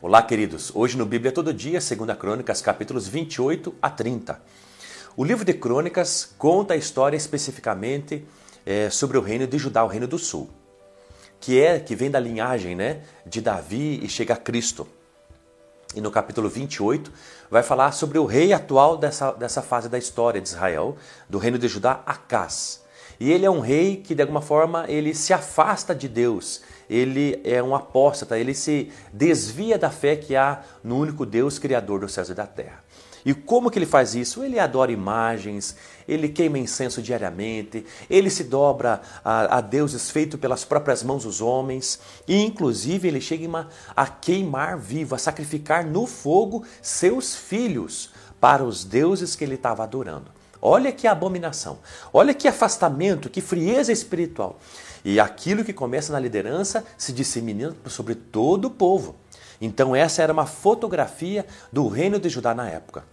Olá, queridos. Hoje no Bíblia Todo Dia, 2 Crônicas, capítulos 28 a 30. O livro de Crônicas conta a história especificamente é, sobre o reino de Judá, o reino do sul, que é que vem da linhagem né, de Davi e chega a Cristo. E no capítulo 28 vai falar sobre o rei atual dessa, dessa fase da história de Israel, do reino de Judá, Acás. E ele é um rei que, de alguma forma, ele se afasta de Deus. Ele é um apóstata, ele se desvia da fé que há no único Deus, Criador dos céus e da terra. E como que ele faz isso? Ele adora imagens, ele queima incenso diariamente, ele se dobra a, a deuses feitos pelas próprias mãos dos homens, e inclusive ele chega a queimar vivo, a sacrificar no fogo seus filhos para os deuses que ele estava adorando. Olha que abominação, olha que afastamento, que frieza espiritual. E aquilo que começa na liderança se dissemina sobre todo o povo. Então, essa era uma fotografia do reino de Judá na época.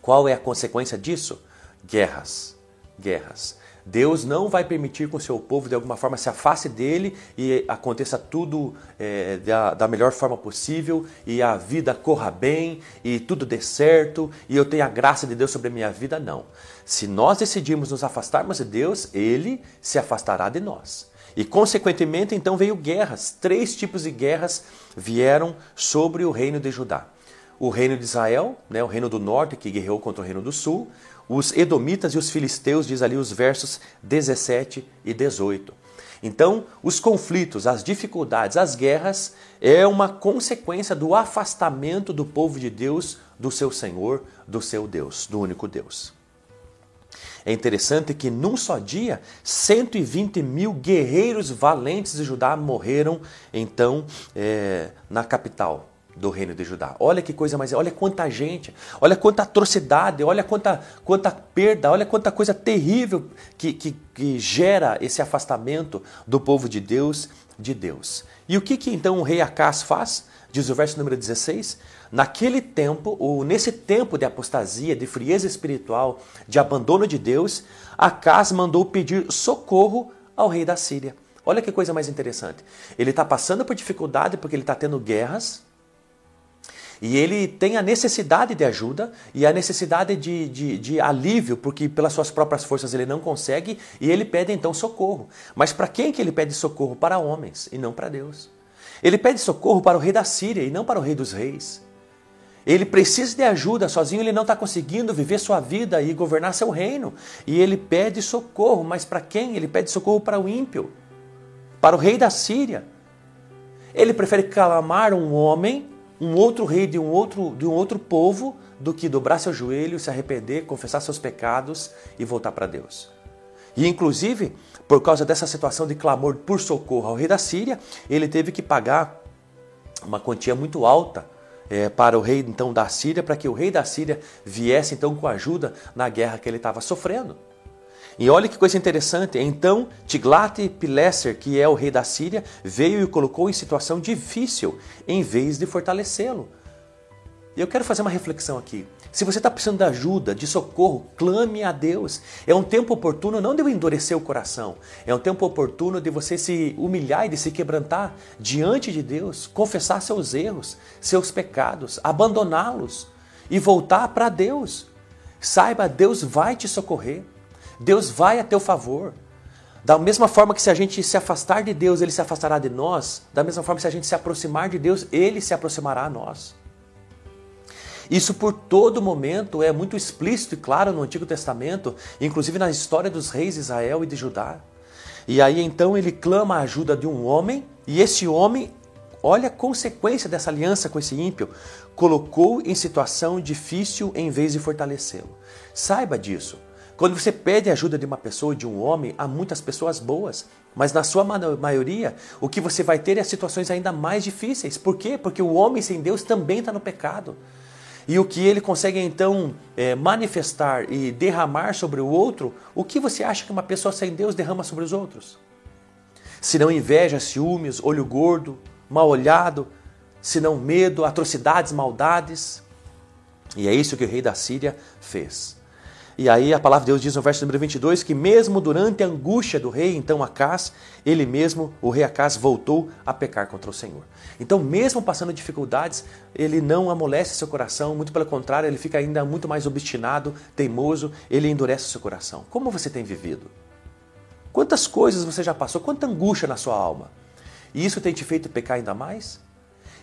Qual é a consequência disso? Guerras. Guerras. Deus não vai permitir que o seu povo de alguma forma se afaste dele e aconteça tudo é, da, da, melhor forma possível e a vida corra bem e tudo dê certo e eu tenha a graça de Deus sobre a minha vida. Não. Se nós decidirmos nos afastarmos de Deus, ele se afastará de nós. E consequentemente, então veio guerras. Três tipos de guerras vieram sobre o reino de Judá o reino de Israel, né, o reino do norte que guerreou contra o reino do sul, os edomitas e os filisteus, diz ali os versos 17 e 18. Então, os conflitos, as dificuldades, as guerras é uma consequência do afastamento do povo de Deus do seu Senhor, do seu Deus, do único Deus. É interessante que num só dia, 120 mil guerreiros valentes de Judá morreram, então, é, na capital, do reino de Judá. Olha que coisa mais, olha quanta gente, olha quanta atrocidade, olha quanta, quanta perda, olha quanta coisa terrível que, que, que gera esse afastamento do povo de Deus de Deus. E o que, que então o rei Acás faz? Diz o verso número 16: Naquele tempo, ou nesse tempo de apostasia, de frieza espiritual, de abandono de Deus, Acás mandou pedir socorro ao rei da Síria. Olha que coisa mais interessante. Ele está passando por dificuldade porque ele está tendo guerras, e ele tem a necessidade de ajuda e a necessidade de, de, de, alívio, porque pelas suas próprias forças ele não consegue, e ele pede então socorro. Mas para quem que ele pede socorro? Para homens e não para Deus. Ele pede socorro para o rei da Síria e não para o rei dos reis. Ele precisa de ajuda, sozinho ele não está conseguindo viver sua vida e governar seu reino. E ele pede socorro, mas para quem? Ele pede socorro para o ímpio, para o rei da Síria. Ele prefere clamar um homem um outro rei de um outro, de um outro povo do que dobrar seu joelho, se arrepender, confessar seus pecados e voltar para Deus. E inclusive, por causa dessa situação de clamor por socorro ao rei da Síria, ele teve que pagar uma quantia muito alta é, para o rei então da Síria, para que o rei da Síria viesse então com ajuda na guerra que ele estava sofrendo. E olha que coisa interessante. Então, Tiglat-Pileser, que é o rei da Síria, veio e o colocou em situação difícil, em vez de fortalecê-lo. E eu quero fazer uma reflexão aqui. Se você está precisando de ajuda, de socorro, clame a Deus. É um tempo oportuno não de endurecer o coração, é um tempo oportuno de você se humilhar e de se quebrantar diante de Deus, confessar seus erros, seus pecados, abandoná-los e voltar para Deus. Saiba, Deus vai te socorrer. Deus vai a teu favor. Da mesma forma que se a gente se afastar de Deus, Ele se afastará de nós, da mesma forma que se a gente se aproximar de Deus, Ele se aproximará a nós. Isso por todo momento é muito explícito e claro no Antigo Testamento, inclusive na história dos reis de Israel e de Judá. E aí então ele clama a ajuda de um homem, e esse homem, olha a consequência dessa aliança com esse ímpio, colocou em situação difícil em vez de fortalecê-lo. Saiba disso. Quando você pede ajuda de uma pessoa, de um homem, há muitas pessoas boas, mas na sua maioria, o que você vai ter é situações ainda mais difíceis. Por quê? Porque o homem sem Deus também está no pecado. E o que ele consegue então é, manifestar e derramar sobre o outro, o que você acha que uma pessoa sem Deus derrama sobre os outros? Se não inveja, ciúmes, olho gordo, mal olhado, se não medo, atrocidades, maldades. E é isso que o rei da Síria fez. E aí a palavra de Deus diz no verso número 22 que mesmo durante a angústia do rei, então Acás, ele mesmo, o rei Acás, voltou a pecar contra o Senhor. Então, mesmo passando dificuldades, ele não amolece seu coração, muito pelo contrário, ele fica ainda muito mais obstinado, teimoso, ele endurece seu coração. Como você tem vivido? Quantas coisas você já passou? Quanta angústia na sua alma? E isso tem te feito pecar ainda mais?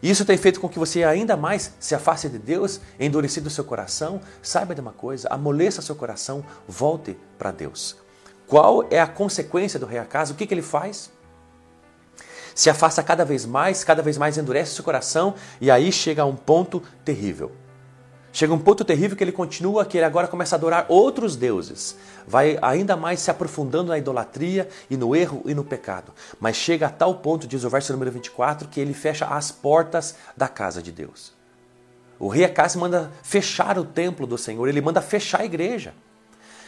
Isso tem feito com que você ainda mais se afaste de Deus, endurecido o seu coração. Saiba de uma coisa, amoleça seu coração, volte para Deus. Qual é a consequência do rei Acaso? O que, que ele faz? Se afasta cada vez mais, cada vez mais endurece seu coração e aí chega a um ponto terrível. Chega um ponto terrível que ele continua, que ele agora começa a adorar outros deuses. Vai ainda mais se aprofundando na idolatria e no erro e no pecado. Mas chega a tal ponto, diz o verso número 24, que ele fecha as portas da casa de Deus. O rei Acas manda fechar o templo do Senhor, ele manda fechar a igreja.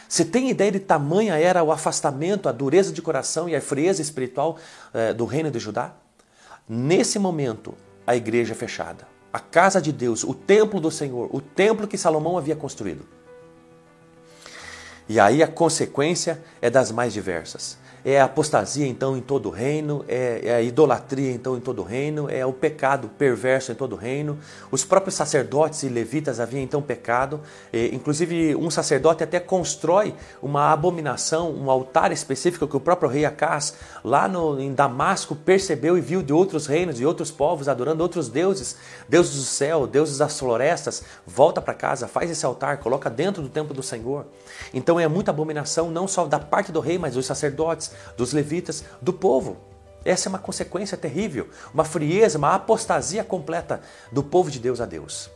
Você tem ideia de tamanha era o afastamento, a dureza de coração e a frieza espiritual eh, do reino de Judá? Nesse momento, a igreja é fechada a casa de Deus, o templo do Senhor, o templo que Salomão havia construído. E aí a consequência é das mais diversas é a apostasia então em todo o reino, é, é, a idolatria então em todo o reino, é o pecado perverso em todo o reino. Os próprios sacerdotes e levitas haviam então pecado, e, inclusive um sacerdote até constrói uma abominação, um altar específico que o próprio rei Acás lá no, em Damasco percebeu e viu de outros reinos, de outros povos adorando outros deuses, deuses do céu, deuses das florestas. Volta para casa, faz esse altar, coloca dentro do templo do Senhor. Então é muita abominação não só da parte do rei, mas dos sacerdotes, dos levitas, do povo. Essa é uma consequência terrível, uma frieza, uma apostasia completa do povo de Deus a Deus.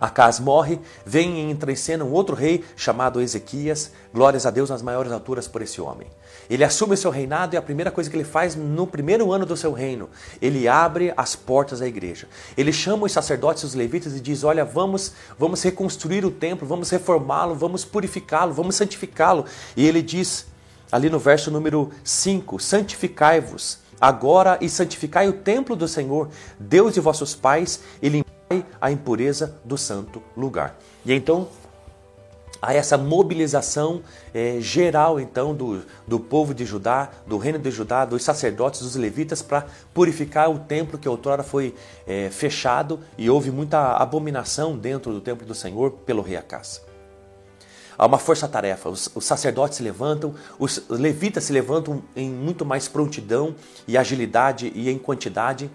Acas morre, vem e entra em cena um outro rei chamado Ezequias. Glórias a Deus nas maiores alturas por esse homem. Ele assume o seu reinado e a primeira coisa que ele faz no primeiro ano do seu reino, ele abre as portas da igreja. Ele chama os sacerdotes e os levitas e diz: Olha, vamos, vamos reconstruir o templo, vamos reformá-lo, vamos purificá-lo, vamos santificá-lo. E ele diz: ali no verso número 5: Santificai-vos agora e santificai o templo do Senhor, Deus de vossos pais, e limpai a impureza do santo lugar. E então há essa mobilização é, geral então do, do povo de Judá, do reino de Judá, dos sacerdotes, dos levitas para purificar o templo que outrora foi é, fechado e houve muita abominação dentro do templo do Senhor pelo rei Acás. Há uma força-tarefa. Os, os, sacerdotes se levantam, os levitas se levantam em muito mais prontidão e agilidade e em quantidade.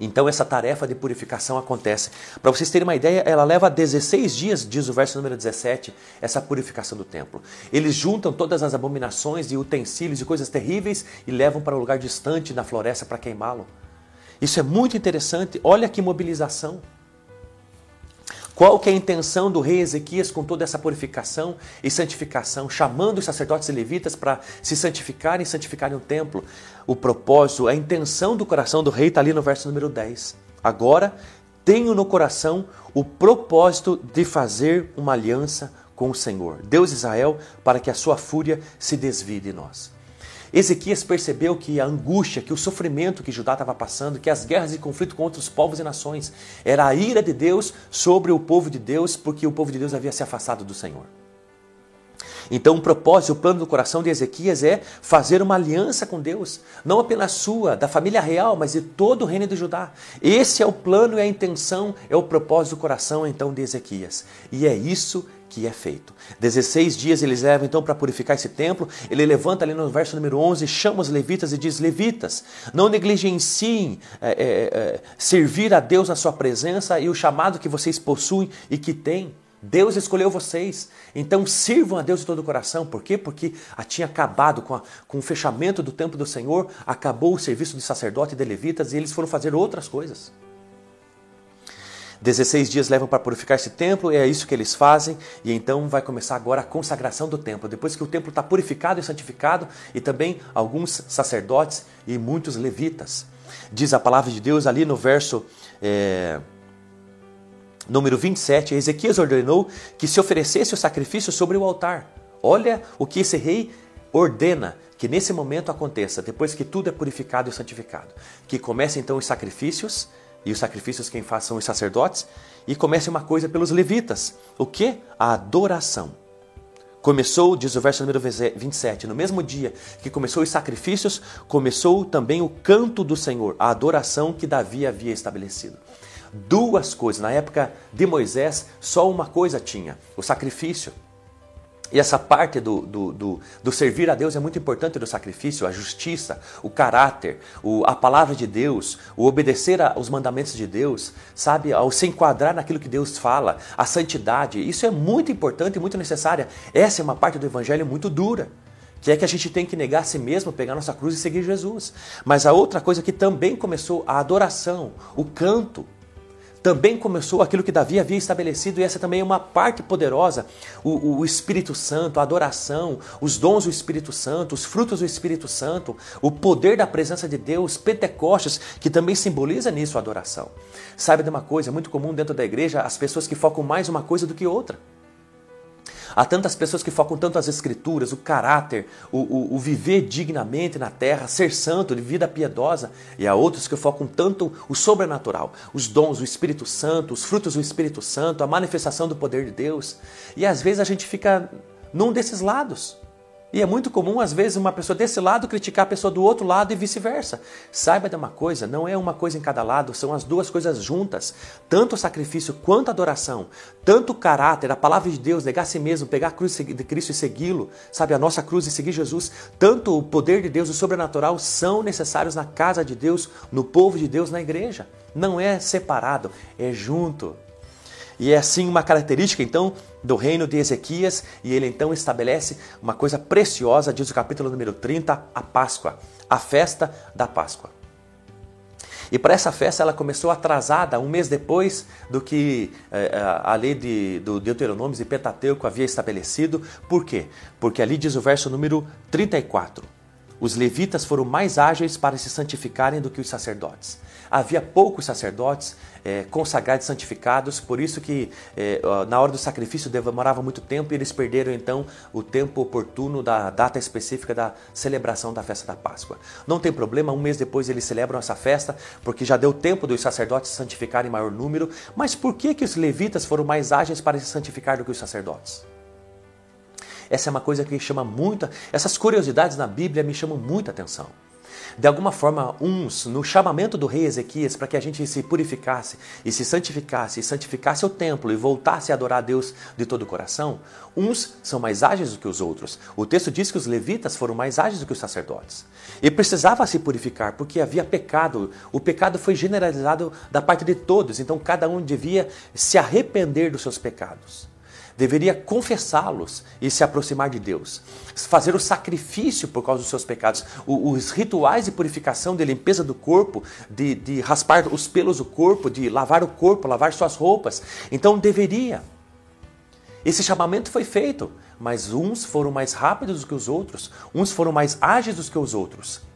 Então essa tarefa de purificação acontece. Para vocês terem uma ideia, ela leva 16 dias, diz o verso número 17, essa purificação do templo. Eles juntam todas as abominações e utensílios e coisas terríveis e levam para um lugar distante na floresta para queimá-lo. Isso é muito interessante. Olha que mobilização. Qual que é a intenção do rei Ezequias com toda essa purificação e santificação, chamando os sacerdotes e levitas para se santificarem e santificarem o templo? O propósito, a intenção do coração do rei está ali no verso número 10. Agora tenho no coração o propósito de fazer uma aliança com o Senhor, Deus Israel, para que a sua fúria se desvie de nós. Ezequias percebeu que a angústia, que o sofrimento que Judá estava passando, que as guerras e conflito com outros povos e nações, era a ira de Deus sobre o povo de Deus, porque o povo de Deus havia se afastado do Senhor. Então, o propósito, o plano do coração de Ezequias é fazer uma aliança com Deus, não apenas sua, da família real, mas de todo o reino de Judá. Esse é o plano e a intenção, é o propósito do coração então de Ezequias. E é isso que é feito. 16 dias eles levam então para purificar esse templo. Ele levanta ali no verso número 11, chama os levitas e diz: Levitas, não negligenciem é, é, é, servir a Deus na sua presença e o chamado que vocês possuem e que têm. Deus escolheu vocês, então sirvam a Deus de todo o coração. Por quê? Porque tinha acabado com, a, com o fechamento do templo do Senhor, acabou o serviço de sacerdote e de levitas e eles foram fazer outras coisas. 16 dias levam para purificar esse templo, e é isso que eles fazem, e então vai começar agora a consagração do templo. Depois que o templo está purificado e santificado, e também alguns sacerdotes e muitos levitas. Diz a palavra de Deus ali no verso é, número 27, Ezequias ordenou que se oferecesse o sacrifício sobre o altar. Olha o que esse rei ordena que nesse momento aconteça, depois que tudo é purificado e santificado. Que comece então os sacrifícios e os sacrifícios quem faz são os sacerdotes, e comece uma coisa pelos levitas. O que? A adoração. Começou, diz o verso número 27, no mesmo dia que começou os sacrifícios, começou também o canto do Senhor, a adoração que Davi havia estabelecido. Duas coisas, na época de Moisés, só uma coisa tinha: o sacrifício. E essa parte do, do, do, do, servir a Deus é muito importante do sacrifício, a justiça, o caráter, o, a palavra de Deus, o obedecer aos mandamentos de Deus, sabe? Ao se enquadrar naquilo que Deus fala, a santidade. Isso é muito importante e muito necessária. Essa é uma parte do evangelho muito dura. Que é que a gente tem que negar a si mesmo, pegar nossa cruz e seguir Jesus. Mas a outra coisa que também começou, a adoração, o canto, também começou aquilo que Davi havia estabelecido, e essa também é uma parte poderosa: o, o, Espírito Santo, a adoração, os dons do Espírito Santo, os frutos do Espírito Santo, o poder da presença de Deus, Pentecostes, que também simboliza nisso a adoração. Sabe de uma coisa, é muito comum dentro da igreja as pessoas que focam mais uma coisa do que outra. Há tantas pessoas que focam tanto as escrituras, o caráter, o, o, o, viver dignamente na terra, ser santo, de vida piedosa, e há outros que focam tanto o sobrenatural, os dons, o Espírito Santo, os frutos do Espírito Santo, a manifestação do poder de Deus. E às vezes a gente fica num desses lados. E é muito comum, às vezes, uma pessoa desse lado criticar a pessoa do outro lado e vice-versa. Saiba de uma coisa, não é uma coisa em cada lado, são as duas coisas juntas. Tanto o sacrifício quanto a adoração, tanto o caráter, a palavra de Deus, negar a si mesmo, pegar a cruz de Cristo e segui-lo, sabe, a nossa cruz e seguir Jesus, tanto o poder de Deus, o sobrenatural, são necessários na casa de Deus, no povo de Deus, na igreja. Não é separado, é junto. E é assim uma característica então do reino de Ezequias, e ele então estabelece uma coisa preciosa, diz o capítulo número 30, a Páscoa, a festa da Páscoa. E para essa festa ela começou atrasada, um mês depois do que eh, a lei de, do Deuteronômio e Pentateuco havia estabelecido. Por quê? Porque ali diz o verso número 34. Os levitas foram mais ágeis para se santificarem do que os sacerdotes. Havia poucos sacerdotes é, consagrados e santificados, por isso que é, na hora do sacrifício demorava muito tempo e eles perderam então o tempo oportuno da data específica da celebração da festa da Páscoa. Não tem problema, um mês depois eles celebram essa festa, porque já deu tempo dos sacerdotes se santificarem em maior número, mas por que, que os levitas foram mais ágeis para se santificar do que os sacerdotes? Essa é uma coisa que chama muita. Essas curiosidades na Bíblia me chamam muita atenção. De alguma forma, uns, no chamamento do rei Ezequias, para que a gente se purificasse e se santificasse, e santificasse o templo e voltasse a adorar a Deus de todo o coração, uns são mais ágeis do que os outros. O texto diz que os levitas foram mais ágeis do que os sacerdotes. E precisava se purificar, porque havia pecado. O pecado foi generalizado da parte de todos, então cada um devia se arrepender dos seus pecados deveria confessá-los e se aproximar de Deus. Fazer o sacrifício por causa dos seus pecados. Os rituais de purificação, de limpeza do corpo, de, de raspar os pelos do corpo, de lavar o corpo, lavar suas roupas. Então deveria. Esse chamamento foi feito, mas uns foram mais rápidos do que os outros, uns foram mais ágeis do que os outros.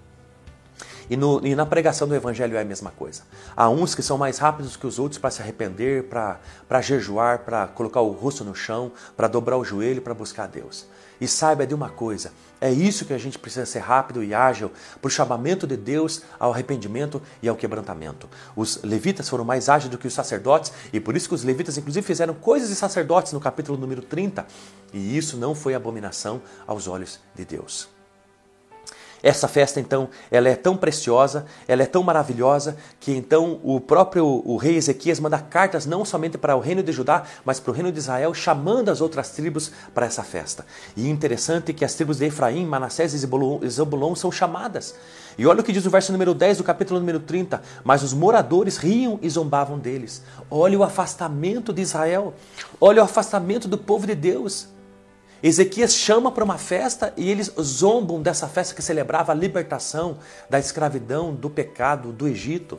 E, no, e, na pregação do Evangelho é a mesma coisa. Há uns que são mais rápidos que os outros para se arrepender, para jejuar, para colocar o rosto no chão, para dobrar o joelho, para buscar a Deus. E saiba de uma coisa: é isso que a gente precisa ser rápido e ágil para o chamamento de Deus ao arrependimento e ao quebrantamento. Os levitas foram mais ágeis do que os sacerdotes, e por isso que os levitas, inclusive, fizeram coisas de sacerdotes no capítulo número 30. E isso não foi abominação aos olhos de Deus. Essa festa, então, ela é tão preciosa, ela é tão maravilhosa, que então o próprio o rei Ezequias manda cartas não somente para o reino de Judá, mas para o reino de Israel, chamando as outras tribos para essa festa. E interessante que as tribos de Efraim, Manassés e Zebulon são chamadas. E olha o que diz o verso número 10 do capítulo número 30. Mas os moradores riam e zombavam deles. Olha o afastamento de Israel. Olha o afastamento do povo de Deus. Ezequias chama para uma festa e eles zombam dessa festa que celebrava a libertação da escravidão, do pecado, do Egito.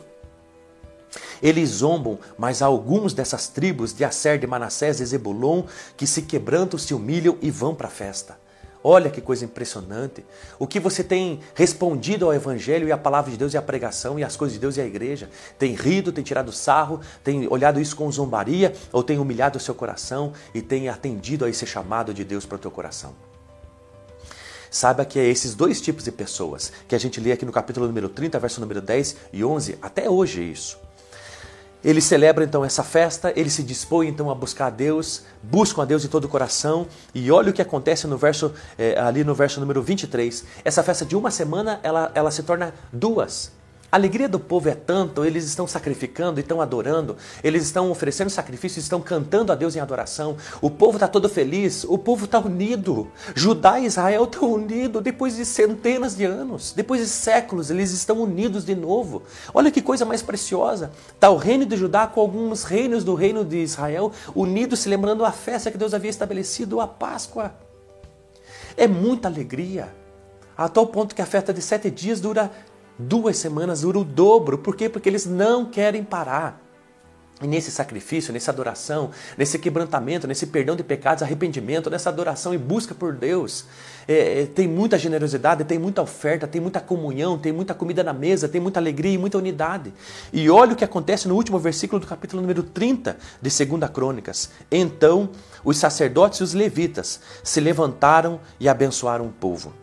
Eles zombam, mas há alguns dessas tribos de Asser, de Manassés e Zebulon que se quebrantam, se humilham e vão para a festa. Olha que coisa impressionante. O que você tem respondido ao Evangelho e à palavra de Deus e à pregação e às coisas de Deus e à igreja? Tem rido, tem tirado sarro, tem olhado isso com zombaria ou tem humilhado o seu coração e tem atendido a esse chamado de Deus para o teu coração? Saiba que é esses dois tipos de pessoas que a gente lê aqui no capítulo número 30, verso número 10 e 11, até hoje é isso. Eles celebram então essa festa, eles se dispõem então a buscar a Deus, buscam a Deus de todo o coração, e olha o que acontece no verso, é, ali no verso número 23. Essa festa de uma semana, ela, ela se torna duas. A alegria do povo é tanto, eles estão sacrificando, estão adorando, eles estão oferecendo sacrifícios, estão cantando a Deus em adoração. O povo está todo feliz, o povo está unido. Judá e Israel estão unidos depois de centenas de anos, depois de séculos, eles estão unidos de novo. Olha que coisa mais preciosa. Está o reino de Judá com alguns reinos do reino de Israel unidos, se lembrando a festa que Deus havia estabelecido, a Páscoa. É muita alegria. A tal ponto que a festa de sete dias dura Duas semanas dura o dobro. Por quê? Porque eles não querem parar. E nesse sacrifício, nessa adoração, nesse quebrantamento, nesse perdão de pecados, arrependimento, nessa adoração e busca por Deus, é, é, tem muita generosidade, tem muita oferta, tem muita comunhão, tem muita comida na mesa, tem muita alegria e muita unidade. E olha o que acontece no último versículo do capítulo número 30 de 2 Crônicas. Então os sacerdotes e os levitas se levantaram e abençoaram o povo.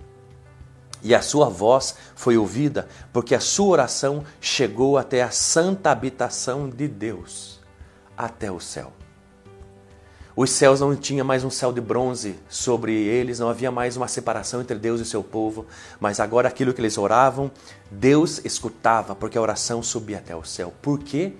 E a sua voz foi ouvida, porque a sua oração chegou até a santa habitação de Deus, até o céu. Os céus não tinham mais um céu de bronze sobre eles, não havia mais uma separação entre Deus e seu povo, mas agora aquilo que eles oravam, Deus escutava, porque a oração subia até o céu. Por quê?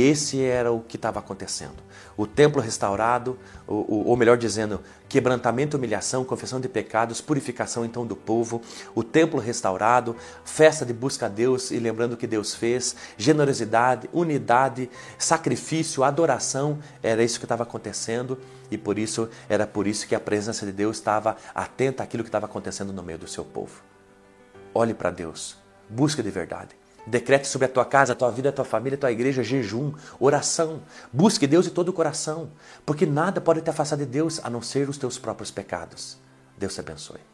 Esse era o que estava acontecendo o templo restaurado, ou, ou melhor dizendo, quebrantamento, humilhação, confissão de pecados, purificação então do povo, o templo restaurado, festa de busca a Deus e lembrando o que Deus fez, generosidade, unidade, sacrifício, adoração, era isso que estava acontecendo e por isso era por isso que a presença de Deus estava atenta àquilo que estava acontecendo no meio do seu povo. Olhe para Deus, busque de verdade. Decrete sobre a tua casa, a tua vida, a tua família, a tua igreja jejum, oração. Busque Deus de todo o coração, porque nada pode te afastar de Deus a não ser os teus próprios pecados. Deus te abençoe.